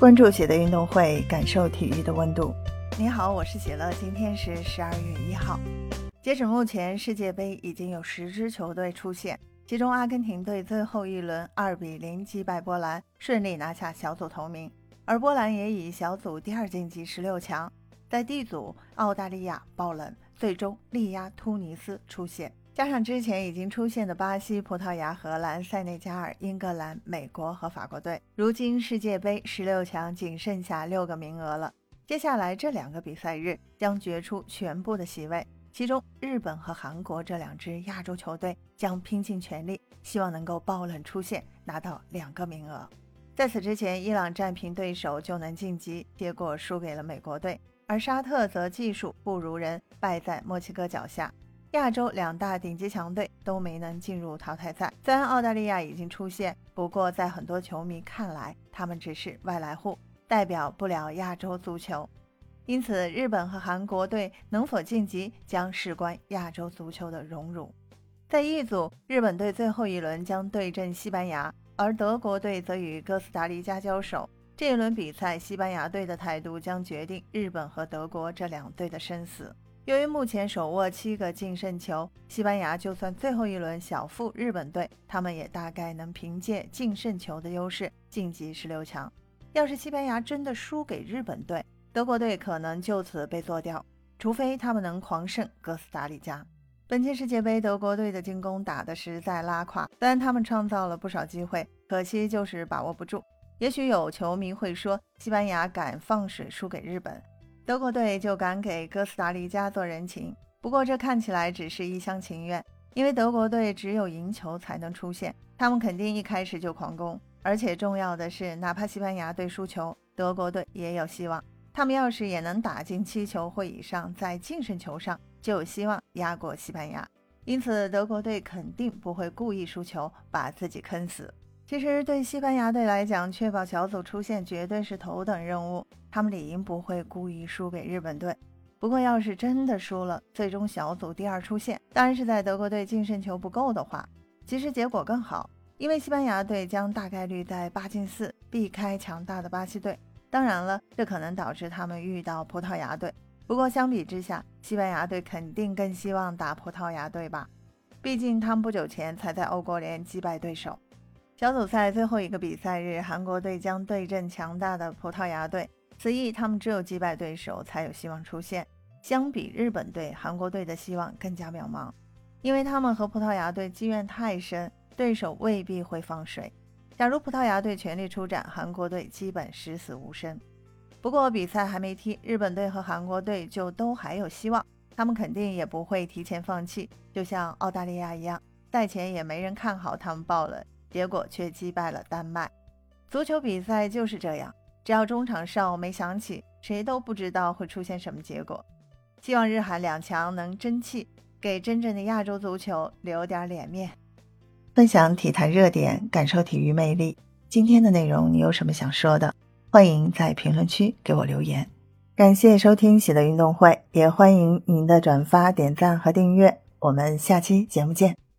关注喜的运动会，感受体育的温度。你好，我是喜乐，今天是十二月一号。截止目前，世界杯已经有十支球队出现，其中阿根廷队最后一轮二比零击败波兰，顺利拿下小组头名，而波兰也以小组第二晋级十六强。在 D 组，澳大利亚爆冷，最终力压突尼斯出线。加上之前已经出现的巴西、葡萄牙、荷兰、塞内加尔、英格兰、美国和法国队，如今世界杯十六强仅剩下六个名额了。接下来这两个比赛日将决出全部的席位，其中日本和韩国这两支亚洲球队将拼尽全力，希望能够爆冷出线，拿到两个名额。在此之前，伊朗战平对手就能晋级，结果输给了美国队，而沙特则技术不如人，败在墨西哥脚下。亚洲两大顶级强队都没能进入淘汰赛。虽然澳大利亚已经出现，不过在很多球迷看来，他们只是外来户，代表不了亚洲足球。因此，日本和韩国队能否晋级，将事关亚洲足球的荣辱。在一组，日本队最后一轮将对阵西班牙，而德国队则与哥斯达黎加交手。这一轮比赛，西班牙队的态度将决定日本和德国这两队的生死。由于目前手握七个净胜球，西班牙就算最后一轮小负日本队，他们也大概能凭借净胜球的优势晋级十六强。要是西班牙真的输给日本队，德国队可能就此被做掉，除非他们能狂胜哥斯达黎加。本届世界杯，德国队的进攻打得实在拉胯，虽然他们创造了不少机会，可惜就是把握不住。也许有球迷会说，西班牙敢放水输给日本。德国队就敢给哥斯达黎加做人情，不过这看起来只是一厢情愿，因为德国队只有赢球才能出线，他们肯定一开始就狂攻，而且重要的是，哪怕西班牙队输球，德国队也有希望。他们要是也能打进七球或以上，在净胜球上就有希望压过西班牙。因此，德国队肯定不会故意输球，把自己坑死。其实对西班牙队来讲，确保小组出线绝对是头等任务。他们理应不会故意输给日本队。不过，要是真的输了，最终小组第二出线，当然是在德国队净胜球不够的话，其实结果更好，因为西班牙队将大概率在八进四避开强大的巴西队。当然了，这可能导致他们遇到葡萄牙队。不过相比之下，西班牙队肯定更希望打葡萄牙队吧？毕竟他们不久前才在欧国联击败对手。小组赛最后一个比赛日，韩国队将对阵强大的葡萄牙队，此役他们只有击败对手才有希望出线。相比日本队，韩国队的希望更加渺茫，因为他们和葡萄牙队积怨太深，对手未必会放水。假如葡萄牙队全力出战，韩国队基本十死无生。不过比赛还没踢，日本队和韩国队就都还有希望，他们肯定也不会提前放弃，就像澳大利亚一样，赛前也没人看好他们爆冷。结果却击败了丹麦。足球比赛就是这样，只要中场哨没响起，谁都不知道会出现什么结果。希望日韩两强能争气，给真正的亚洲足球留点脸面。分享体坛热点，感受体育魅力。今天的内容你有什么想说的？欢迎在评论区给我留言。感谢收听喜乐运动会，也欢迎您的转发、点赞和订阅。我们下期节目见。